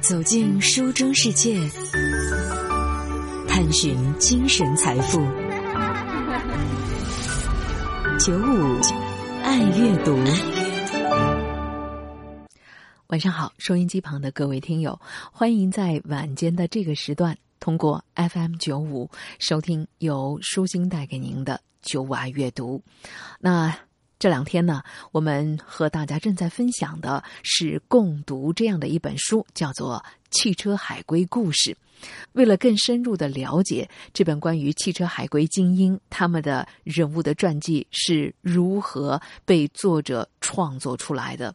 走进书中世界，探寻精神财富。九五爱阅读，晚上好，收音机旁的各位听友，欢迎在晚间的这个时段，通过 FM 九五收听由舒心带给您的九五爱阅读。那。这两天呢，我们和大家正在分享的是共读这样的一本书，叫做《汽车海归故事》。为了更深入的了解这本关于汽车海归精英他们的人物的传记是如何被作者创作出来的，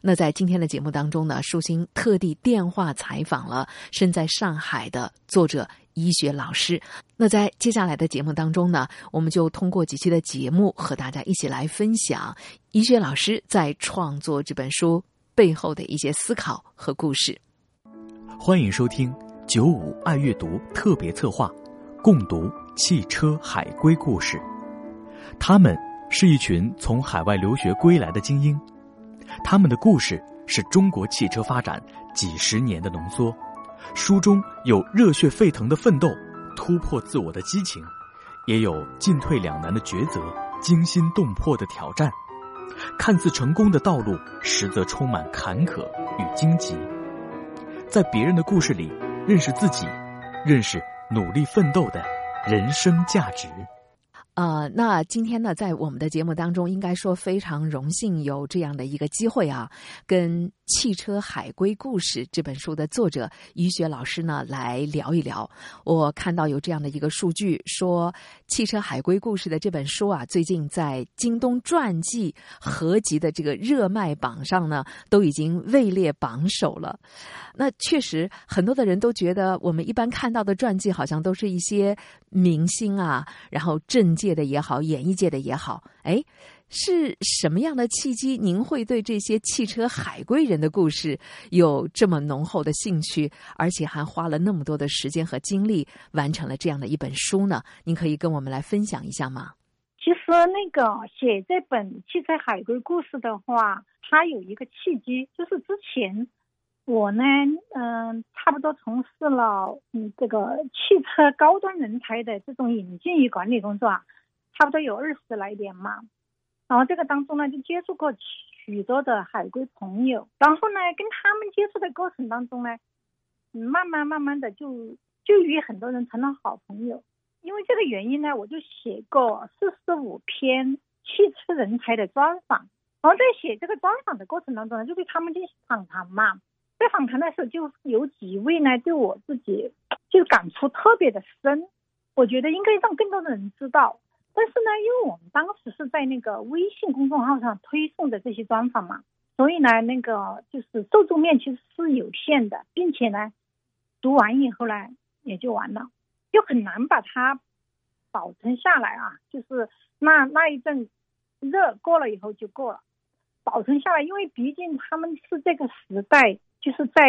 那在今天的节目当中呢，舒心特地电话采访了身在上海的作者。医学老师，那在接下来的节目当中呢，我们就通过几期的节目和大家一起来分享医学老师在创作这本书背后的一些思考和故事。欢迎收听九五爱阅读特别策划，共读汽车海归故事。他们是一群从海外留学归来的精英，他们的故事是中国汽车发展几十年的浓缩。书中有热血沸腾的奋斗，突破自我的激情，也有进退两难的抉择，惊心动魄的挑战。看似成功的道路，实则充满坎坷与荆棘。在别人的故事里，认识自己，认识努力奋斗的人生价值。呃，那今天呢，在我们的节目当中，应该说非常荣幸有这样的一个机会啊，跟《汽车海归故事》这本书的作者于雪老师呢来聊一聊。我看到有这样的一个数据，说《汽车海归故事》的这本书啊，最近在京东传记合集的这个热卖榜上呢，都已经位列榜首了。那确实，很多的人都觉得，我们一般看到的传记好像都是一些明星啊，然后政界的也好，演艺界的也好，哎，是什么样的契机，您会对这些汽车海归人的故事有这么浓厚的兴趣，而且还花了那么多的时间和精力完成了这样的一本书呢？您可以跟我们来分享一下吗？其实，那个写这本汽车海归故事的话，它有一个契机，就是之前。我呢，嗯，差不多从事了嗯这个汽车高端人才的这种引进与管理工作，差不多有二十来年嘛。然后这个当中呢，就接触过许多的海归朋友，然后呢，跟他们接触的过程当中呢，慢慢慢慢的就就与很多人成了好朋友。因为这个原因呢，我就写过四十五篇汽车人才的专访。然后在写这个专访的过程当中呢，就对他们进行访谈嘛。在访谈的时候，就有几位呢，对我自己就感触特别的深。我觉得应该让更多的人知道。但是呢，因为我们当时是在那个微信公众号上推送的这些专访嘛，所以呢，那个就是受众面其实是有限的，并且呢，读完以后呢也就完了，就很难把它保存下来啊。就是那那一阵热过了以后就过了，保存下来，因为毕竟他们是这个时代。就是在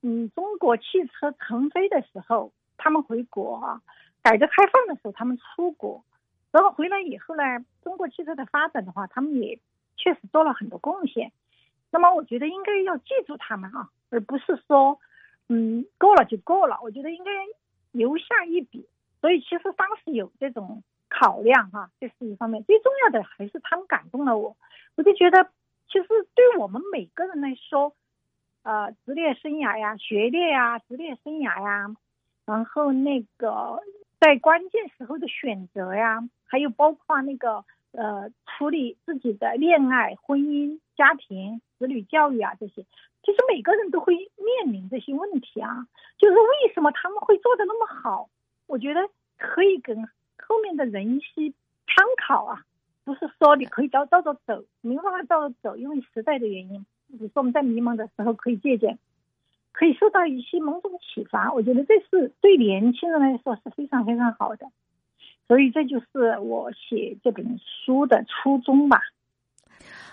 嗯中国汽车腾飞的时候，他们回国啊；改革开放的时候，他们出国，然后回来以后呢，中国汽车的发展的话，他们也确实做了很多贡献。那么我觉得应该要记住他们啊，而不是说嗯过了就过了。我觉得应该留下一笔。所以其实当时有这种考量哈，这是一方面。最重要的还是他们感动了我，我就觉得其实对我们每个人来说。呃，职业生涯呀，学历呀，职业生涯呀，然后那个在关键时候的选择呀，还有包括那个呃处理自己的恋爱、婚姻、家庭、子女教育啊这些，其实每个人都会面临这些问题啊。就是为什么他们会做的那么好？我觉得可以跟后面的人一些参考啊，不是说你可以照照着走，没办法照着走，因为时代的原因。比如说我们在迷茫的时候可以借鉴，可以受到一些某种启发。我觉得这是对年轻人来说是非常非常好的，所以这就是我写这本书的初衷吧。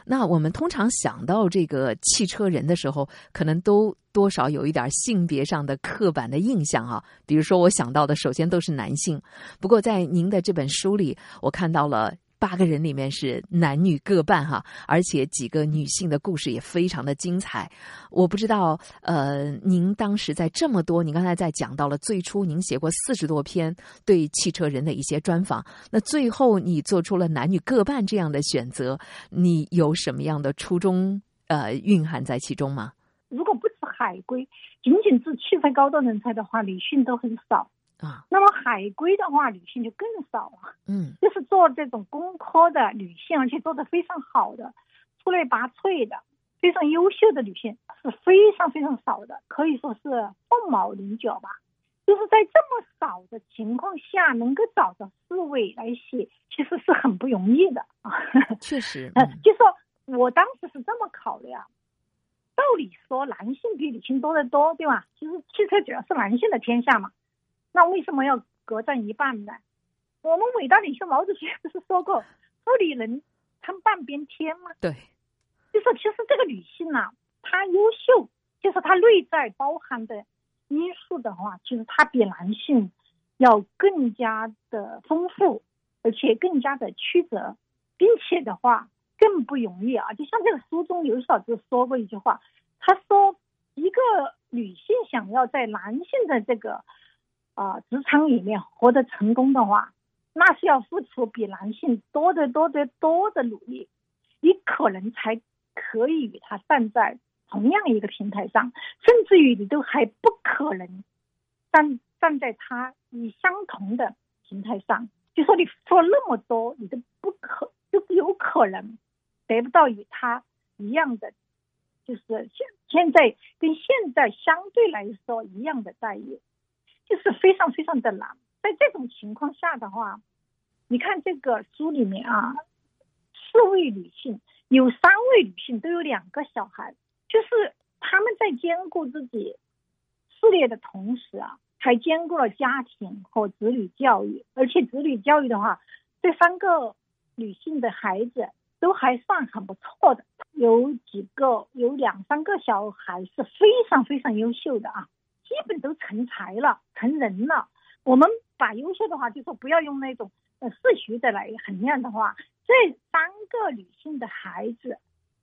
那我们通常想到这个汽车人的时候，可能都多少有一点性别上的刻板的印象啊。比如说，我想到的首先都是男性。不过在您的这本书里，我看到了八个人里面是男女各半哈，而且几个女性的故事也非常的精彩。我不知道，呃，您当时在这么多，你刚才在讲到了最初您写过四十多篇对汽车人的一些专访，那最后你做出了男女各半这样的选择，你有什么样的初衷呃蕴含在其中吗？如果不是海归，仅仅是汽车高端人才的话，女性都很少。啊，那么海归的话，女性就更少了。嗯，就是做这种工科的女性，而且做的非常好的、出类拔萃的、非常优秀的女性是非常非常少的，可以说是凤毛麟角吧。就是在这么少的情况下，能够找到四位来写，其实是很不容易的啊。确实，嗯，就说我当时是这么考虑啊。道理说，男性比女性多得多，对吧？其实汽车主要是男性的天下嘛。那为什么要各占一半呢？我们伟大领袖毛主席不是说过“妇女能撑半边天”吗？对，就说其实这个女性呢，她优秀，就是她内在包含的因素的话，其实她比男性要更加的丰富，而且更加的曲折，并且的话更不容易啊。就像这个书中刘小子说过一句话，他说一个女性想要在男性的这个。啊，职场里面活得成功的话，那是要付出比男性多得多得多的努力，你可能才可以与他站在同样一个平台上，甚至于你都还不可能站站在他以相同的平台上。就说你做那么多，你都不可就有可能得不到与他一样的，就是现现在跟现在相对来说一样的待遇。就是非常非常的难，在这种情况下的话，你看这个书里面啊，四位女性有三位女性都有两个小孩，就是他们在兼顾自己事业的同时啊，还兼顾了家庭和子女教育，而且子女教育的话，这三个女性的孩子都还算很不错的，有几个有两三个小孩是非常非常优秀的啊。基本都成才了，成人了。我们把优秀的话，就说不要用那种呃世俗的来衡量的话，这三个女性的孩子，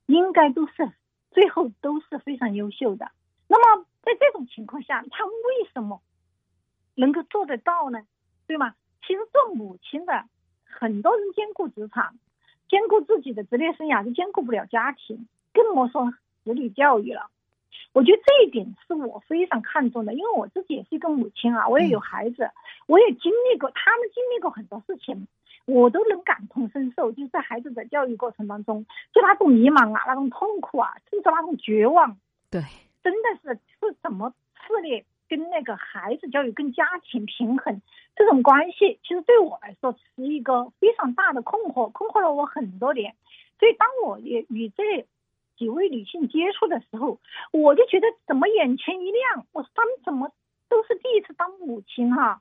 应该都是最后都是非常优秀的。那么在这种情况下，她为什么能够做得到呢？对吗？其实做母亲的，很多人兼顾职场，兼顾自己的职业生涯，就兼顾不了家庭，更莫说子女教育了。我觉得这一点是我非常看重的，因为我自己也是一个母亲啊，我也有孩子，我也经历过，他们经历过很多事情，我都能感同身受。就是在孩子的教育过程当中，就那种迷茫啊，那种痛苦啊，甚至那种绝望，对，真的是是怎么撕裂跟那个孩子教育跟家庭平衡这种关系，其实对我来说是一个非常大的困惑，困惑了我很多年。所以当我也与这几位女性接触的时候，我就觉得怎么眼前一亮，我说她们怎么都是第一次当母亲哈，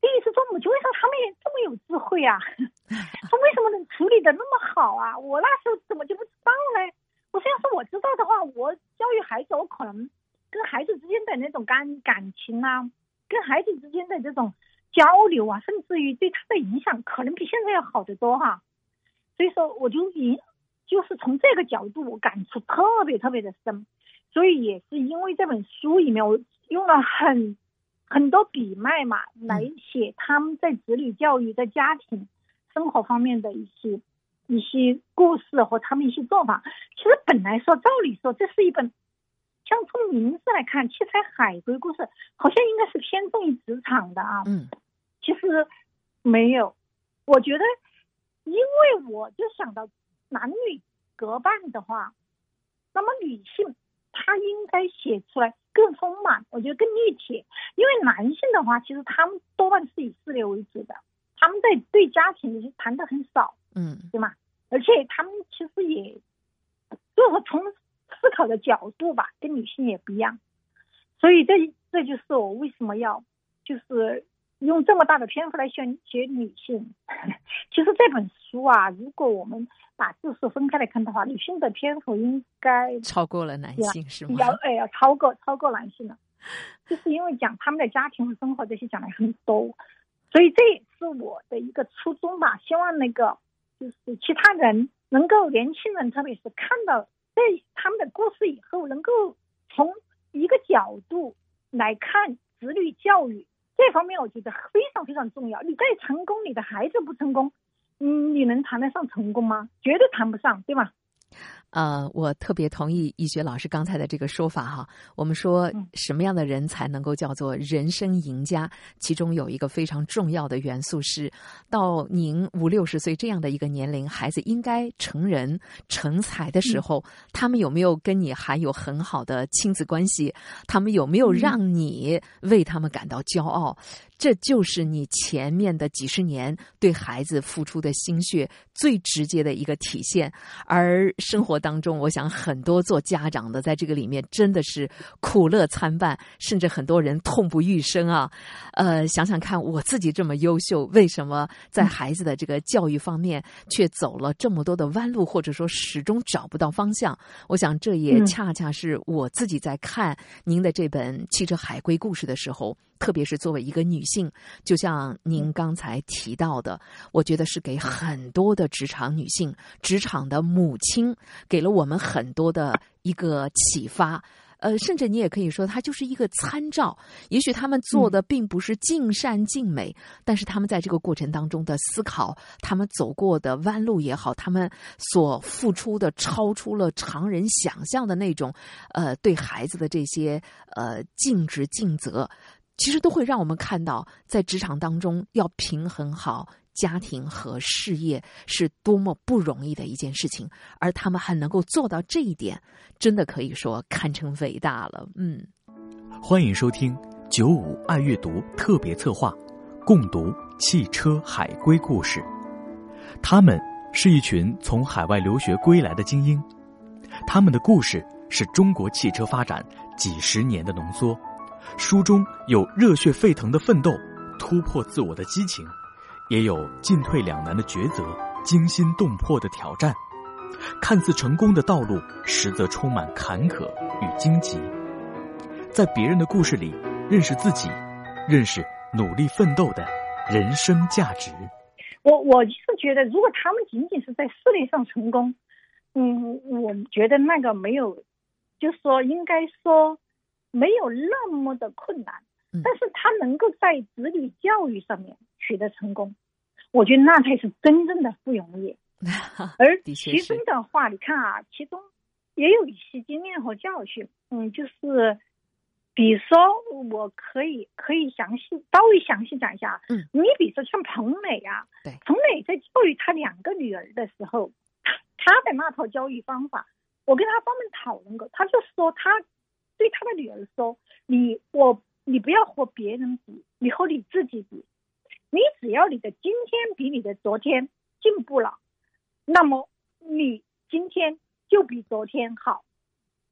第一次做母亲，为什么她们也这么有智慧啊？她为什么能处理的那么好啊？我那时候怎么就不知道呢？我说要是我知道的话，我教育孩子，我可能跟孩子之间的那种感感情啊，跟孩子之间的这种交流啊，甚至于对他的影响，可能比现在要好得多哈。所以说，我就以。就是从这个角度，我感触特别特别的深，所以也是因为这本书里面，我用了很很多笔脉嘛，来写他们在子女教育、在家庭生活方面的一些一些故事和他们一些做法。其实本来说，照理说，这是一本，像从名字来看，《七彩海龟故事》，好像应该是偏重于职场的啊。嗯，其实没有，我觉得，因为我就想到。男女隔半的话，那么女性她应该写出来更丰满，我觉得更立体。因为男性的话，其实他们多半是以事业为主的，他们在对家庭的谈的很少，嗯，对吗？而且他们其实也，就是说从思考的角度吧，跟女性也不一样。所以这这就是我为什么要就是用这么大的篇幅来选写女性。其实这本书啊，如果我们把字数分开来看的话，女性的篇幅应该超过了男性，是吗？要哎要，超过超过男性了，就是因为讲他们的家庭和生活这些讲的很多，所以这也是我的一个初衷吧。希望那个就是其他人能够年轻人，特别是看到这他们的故事以后，能够从一个角度来看子女教育这方面，我觉得非常非常重要。你再成功，你的孩子不成功，嗯，你能谈得上成功吗？绝对谈不上，对吧？呃，我特别同意易学老师刚才的这个说法哈。我们说什么样的人才能够叫做人生赢家？其中有一个非常重要的元素是，到您五六十岁这样的一个年龄，孩子应该成人成才的时候，他们有没有跟你还有很好的亲子关系？他们有没有让你为他们感到骄傲？这就是你前面的几十年对孩子付出的心血最直接的一个体现。而生活当中，我想很多做家长的在这个里面真的是苦乐参半，甚至很多人痛不欲生啊。呃，想想看，我自己这么优秀，为什么在孩子的这个教育方面却走了这么多的弯路，或者说始终找不到方向？我想这也恰恰是我自己在看您的这本《汽车海归故事》的时候。特别是作为一个女性，就像您刚才提到的，我觉得是给很多的职场女性、职场的母亲，给了我们很多的一个启发。呃，甚至你也可以说，它就是一个参照。也许他们做的并不是尽善尽美，但是他们在这个过程当中的思考，他们走过的弯路也好，他们所付出的超出了常人想象的那种，呃，对孩子的这些呃尽职尽责。其实都会让我们看到，在职场当中要平衡好家庭和事业是多么不容易的一件事情，而他们还能够做到这一点，真的可以说堪称伟大了。嗯，欢迎收听九五爱阅读特别策划，共读汽车海归故事。他们是一群从海外留学归来的精英，他们的故事是中国汽车发展几十年的浓缩。书中有热血沸腾的奋斗，突破自我的激情，也有进退两难的抉择，惊心动魄的挑战。看似成功的道路，实则充满坎坷与荆棘。在别人的故事里，认识自己，认识努力奋斗的人生价值。我我是觉得，如果他们仅仅是在事业上成功，嗯，我觉得那个没有，就是说应该说。没有那么的困难，但是他能够在子女教育上面取得成功，我觉得那才是真正的不容易。而其中的话，你看啊，其中也有一些经验和教训。嗯，就是比如说，我可以可以详细稍微详细讲一下。嗯，你比如说像彭磊啊，对，彭磊在教育他两个女儿的时候，他的那套教育方法，我跟他专门讨论过，他就说他。对他的女儿说：“你我你不要和别人比，你和你自己比。你只要你的今天比你的昨天进步了，那么你今天就比昨天好，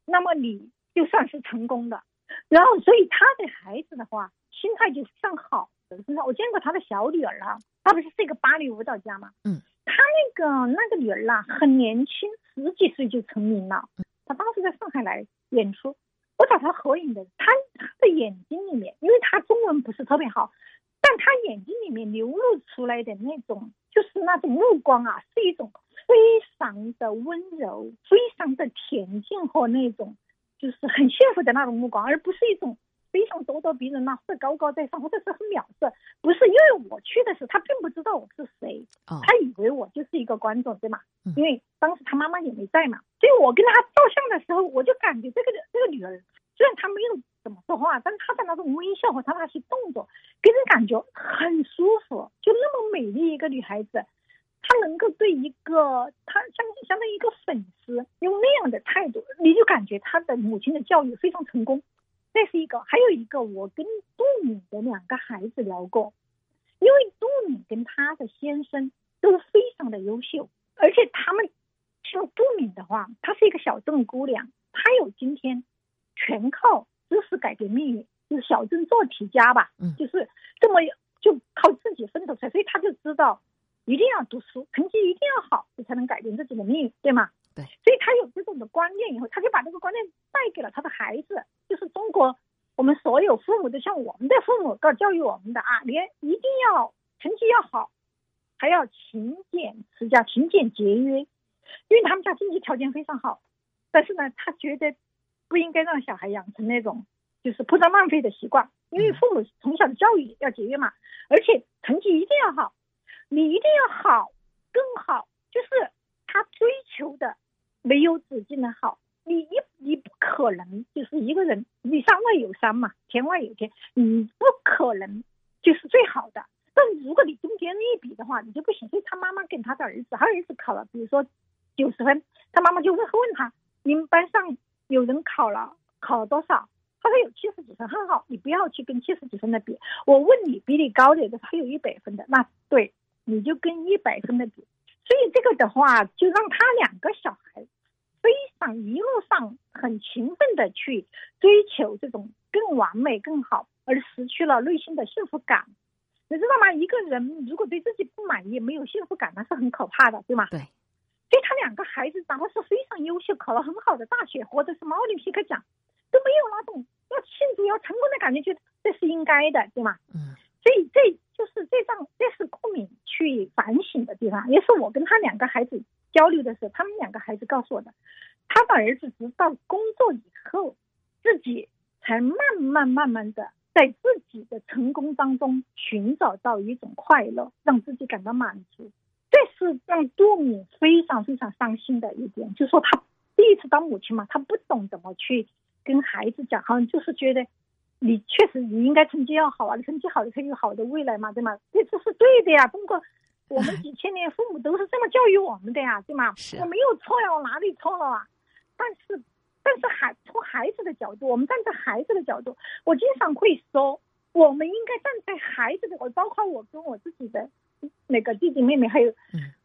那么你就算是成功的。然后，所以他的孩子的话，心态就非常好的。我见过他的小女儿啊，她不是是一个芭蕾舞蹈家吗？嗯，他那个那个女儿啊，很年轻，十几岁就成名了。她当时在上海来演出。”我找他合影的，他的眼睛里面，因为他中文不是特别好，但他眼睛里面流露出来的那种，就是那种目光啊，是一种非常的温柔、非常的恬静和那种，就是很幸福的那种目光，而不是一种非常咄咄逼人呐，或者高高在上，或者是很藐视。不是，因为我去的时候，他并不知道我是谁，他以为我就是一个观众，对吗？因为当时他妈妈也没在嘛，所以我跟他照相的时候，我就感觉这个这个女儿。虽然她没有怎么说话，但她的那种微笑和她那些动作，给人感觉很舒服。就那么美丽一个女孩子，她能够对一个她相相当于一个粉丝用那样的态度，你就感觉她的母亲的教育非常成功。那是一个，还有一个，我跟杜敏的两个孩子聊过，因为杜敏跟她的先生都非常的优秀，而且他们像杜敏的话，她是一个小镇姑娘，她有今天。全靠知识改变命运，就是小镇做题家吧，嗯，就是这么就靠自己奋斗出来，所以他就知道一定要读书，成绩一定要好，这才能改变自己的命运，对吗？对，所以他有这种的观念以后，他就把这个观念带给了他的孩子，就是中国我们所有父母都像我们的父母告教育我们的啊，连一定要成绩要好，还要勤俭持家、勤俭节约，因为他们家经济条件非常好。但是呢，他觉得不应该让小孩养成那种就是铺张浪费的习惯，因为父母从小的教育要节约嘛，而且成绩一定要好，你一定要好，更好，就是他追求的没有止境的好。你一你不可能就是一个人，你山外有山嘛，天外有天，你不可能就是最好的。但如果你跟别人一比的话，你就不行。所以他妈妈跟他的儿子，他儿子考了，比如说九十分，他妈妈就会问他：你们班上有人考了，考了多少？他说有七十几分，很好，你不要去跟七十几分的比。我问你，比你高的，他有一百分的，那对，你就跟一百分的比。所以这个的话，就让他两个小孩。非常一路上很勤奋的去追求这种更完美、更好，而失去了内心的幸福感。你知道吗？一个人如果对自己不满意、没有幸福感，那是很可怕的，对吗？对。所以他两个孩子长得是非常优秀，考了很好的大学，或者是奥林匹克奖，都没有那种要庆祝、要成功的感觉，觉得这是应该的，对吗？嗯。所以这就是这张，这是顾敏去反省的地方，也是我跟他两个孩子。交流的时候，他们两个孩子告诉我的，他的儿子直到工作以后，自己才慢慢慢慢的在自己的成功当中寻找到一种快乐，让自己感到满足。这是让杜敏非常非常伤心的一点，就是说他第一次当母亲嘛，他不懂怎么去跟孩子讲，好像就是觉得你确实你应该成绩要好啊，你成绩好，你才有好的未来嘛，对吗？这这是对的呀，中国。我们几千年父母都是这么教育我们的呀，对吗？我没有错呀，我哪里错了啊？但是，但是孩从孩子的角度，我们站在孩子的角度，我经常会说，我们应该站在孩子的，我包括我跟我自己的那个弟弟妹妹，还有，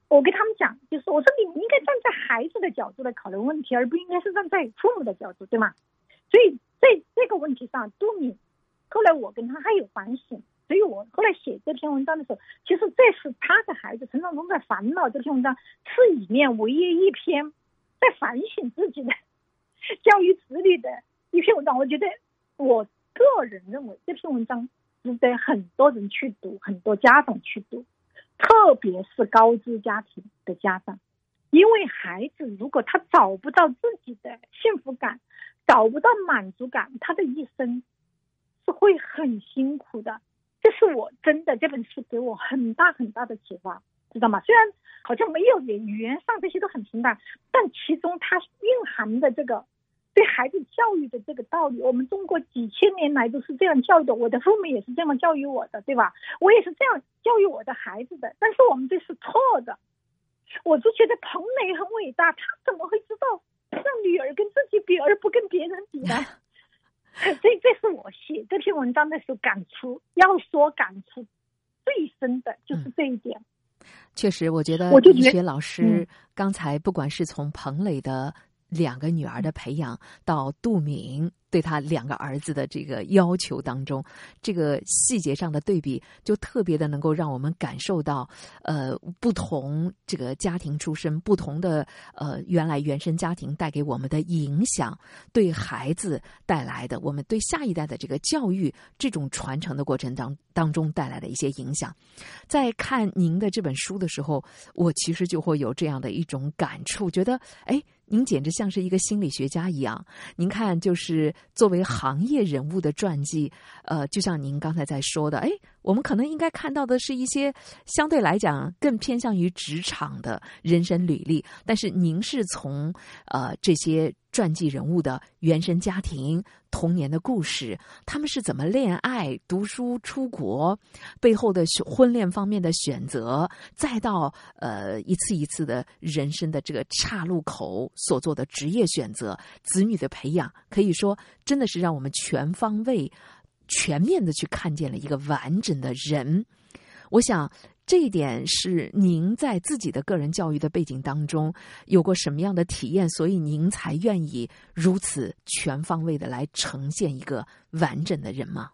我跟他们讲，就是我说你们应该站在孩子的角度来考虑问题，而不应该是站在父母的角度，对吗？所以在这个问题上，杜敏，后来我跟他还有反省。所以我后来写这篇文章的时候，其实这是他的孩子成长中的烦恼。这篇文章是里面唯一一篇在反省自己的 教育子女的一篇文章。我觉得，我个人认为这篇文章值得很多人去读，很多家长去读，特别是高知家庭的家长，因为孩子如果他找不到自己的幸福感，找不到满足感，他的一生是会很辛苦的。这是我真的这本书给我很大很大的启发，知道吗？虽然好像没有语言上这些都很平淡，但其中它蕴含的这个对孩子教育的这个道理，我们中国几千年来都是这样教育的，我的父母也是这样教育我的，对吧？我也是这样教育我的孩子的，但是我们这是错的。我就觉得彭磊很伟大，他怎么会知道让女儿跟自己比，而不跟别人比呢？这这是我写这篇文章的时候感触，要说感触最深的就是这一点。确实，我觉得医学老师刚才不管是从彭磊的。两个女儿的培养到杜敏对他两个儿子的这个要求当中，这个细节上的对比就特别的能够让我们感受到，呃，不同这个家庭出身、不同的呃原来原生家庭带给我们的影响，对孩子带来的，我们对下一代的这个教育这种传承的过程当当中带来的一些影响。在看您的这本书的时候，我其实就会有这样的一种感触，觉得哎。您简直像是一个心理学家一样。您看，就是作为行业人物的传记，呃，就像您刚才在说的，哎，我们可能应该看到的是一些相对来讲更偏向于职场的人生履历，但是您是从呃这些。传记人物的原生家庭、童年的故事，他们是怎么恋爱、读书、出国，背后的婚恋方面的选择，再到呃一次一次的人生的这个岔路口所做的职业选择、子女的培养，可以说真的是让我们全方位、全面的去看见了一个完整的人。我想。这一点是您在自己的个人教育的背景当中有过什么样的体验，所以您才愿意如此全方位的来呈现一个完整的人吗？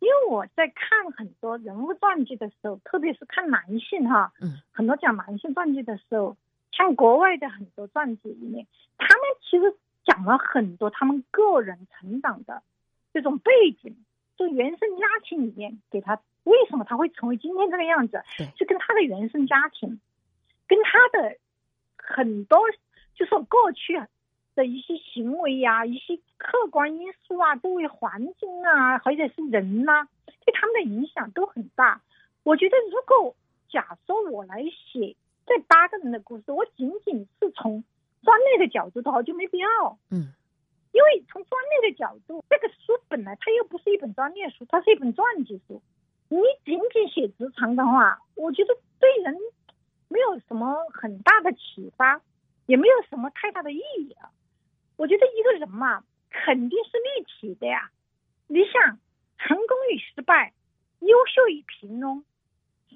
因为我在看很多人物传记的时候，特别是看男性哈，嗯，很多讲男性传记的时候，像国外的很多传记里面，他们其实讲了很多他们个人成长的这种背景。就原生家庭里面给他为什么他会成为今天这个样子，是跟他的原生家庭，跟他的很多就说过去的一些行为呀、一些客观因素啊、周围环境啊，或者是人呐，对他们的影响都很大。我觉得如果假设我来写这八个人的故事，我仅仅是从专业的角度的话，就没必要。嗯。因为从专业的角度，这个书本来它又不是一本专业书，它是一本传记书。你仅仅写职场的话，我觉得对人没有什么很大的启发，也没有什么太大的意义啊。我觉得一个人嘛，肯定是立体的呀。你想，成功与失败，优秀与平庸，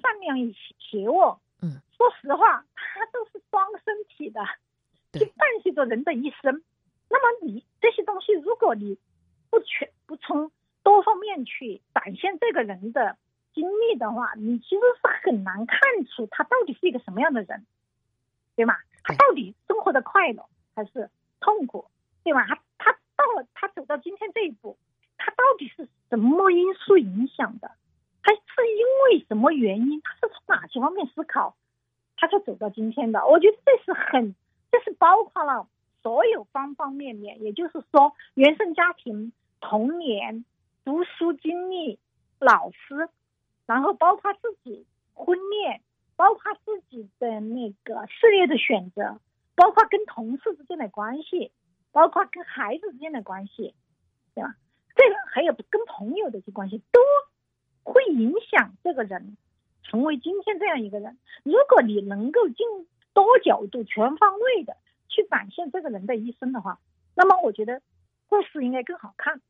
善良与邪恶，嗯，说实话，它都是双身体的，就伴随着人的一生。那么你这些东西，如果你不全不从多方面去展现这个人的经历的话，你其实是很难看出他到底是一个什么样的人，对吗？他到底生活的快乐还是痛苦，对吧？他他到了他走到今天这一步，他到底是什么因素影响的？他是因为什么原因？他是从哪些方面思考，他才走到今天的？我觉得这是很，这是包括了。所有方方面面，也就是说，原生家庭、童年、读书经历、老师，然后包括自己婚恋，包括自己的那个事业的选择，包括跟同事之间的关系，包括跟孩子之间的关系，对吧？这个还有跟朋友的一些关系，都会影响这个人成为今天这样一个人。如果你能够进多角度、全方位的。去展现这个人的一生的话，那么我觉得故事应该更好看，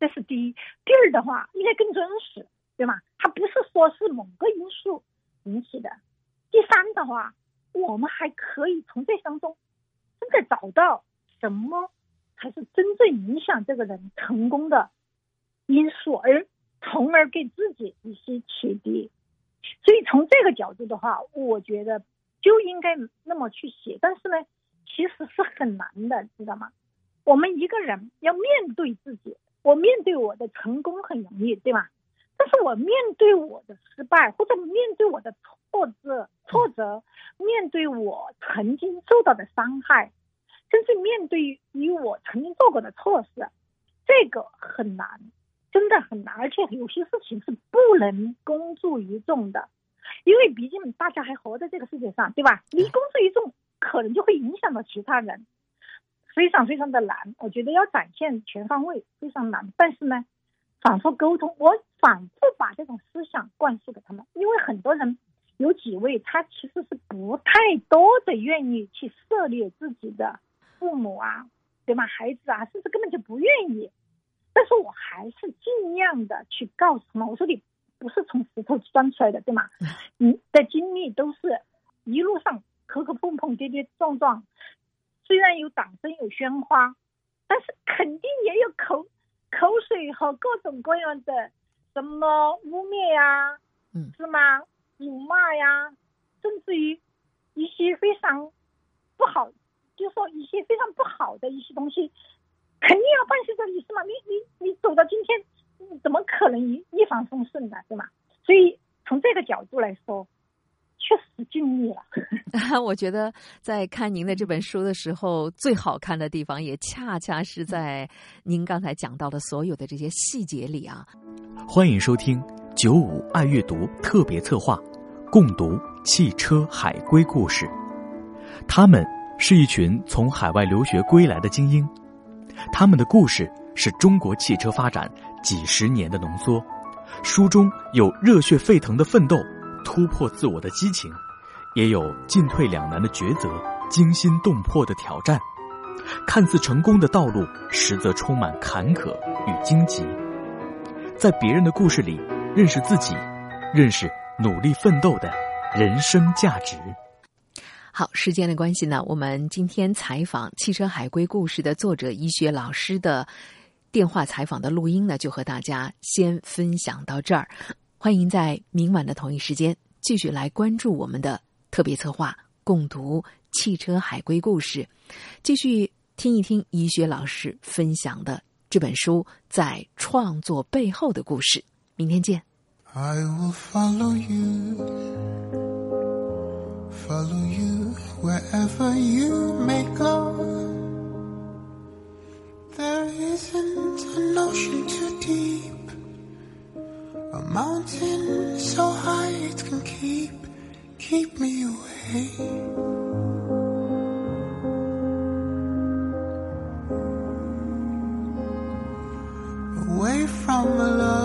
这是第一。第二的话，应该更真实，对吗？它不是说是某个因素引起的。第三的话，我们还可以从这当中真的找到什么才是真正影响这个人成功的因素，而从而给自己一些启迪。所以从这个角度的话，我觉得就应该那么去写。但是呢？其实是很难的，知道吗？我们一个人要面对自己，我面对我的成功很容易，对吧？但是我面对我的失败，或者面对我的挫折、挫折，面对我曾经受到的伤害，甚至面对于我曾经做过的错事，这个很难，真的很难。而且有些事情是不能公诸于众的，因为毕竟大家还活在这个世界上，对吧？你公诸于众。可能就会影响到其他人，非常非常的难。我觉得要展现全方位非常难，但是呢，反复沟通，我反复把这种思想灌输给他们。因为很多人有几位，他其实是不太多的愿意去涉猎自己的父母啊，对吗？孩子啊，甚至根本就不愿意。但是我还是尽量的去告诉他们，我说你不是从石头钻出来的，对吗？你的经历都是一路上。磕磕碰碰，跌跌撞撞，虽然有掌声有鲜花，但是肯定也有口口水和各种各样的什么污蔑呀，嗯，是吗？辱骂呀，甚至于一些非常不好，就说一些非常不好的一些东西，肯定要伴随着你，是吗？你你你走到今天，怎么可能一一帆风顺的，对吗？所以从这个角度来说。确实尽力了。我觉得在看您的这本书的时候，最好看的地方也恰恰是在您刚才讲到的所有的这些细节里啊。欢迎收听九五爱阅读特别策划，共读汽车海归故事。他们是一群从海外留学归来的精英，他们的故事是中国汽车发展几十年的浓缩。书中有热血沸腾的奋斗。突破自我的激情，也有进退两难的抉择，惊心动魄的挑战。看似成功的道路，实则充满坎坷与荆棘。在别人的故事里，认识自己，认识努力奋斗的人生价值。好，时间的关系呢，我们今天采访《汽车海归故事》的作者医学老师的电话采访的录音呢，就和大家先分享到这儿。欢迎在明晚的同一时间继续来关注我们的特别策划，共读汽车海归故事，继续听一听医学老师分享的这。本书在创作背后的故事。明天见。I will follow you, follow you wherever you may go. There isn't an ocean too deep, a mountain so high it can keep, keep me away. Away from the love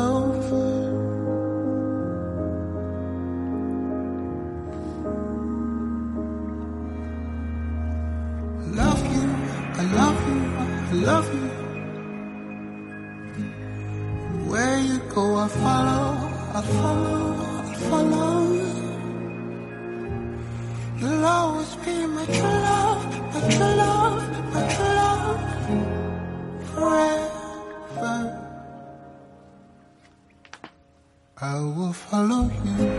follow, I follow. You'll always be my true love, my true love, my true love. Forever. I will follow you.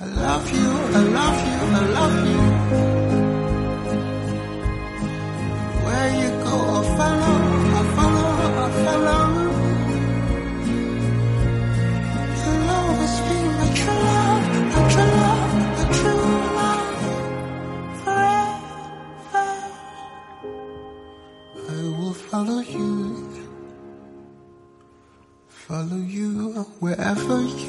I love you, I love you, I love you. Where you go, I follow, I follow, I follow. You'll always be my true love, my true love, my true love. Forever. I will follow you, follow you wherever you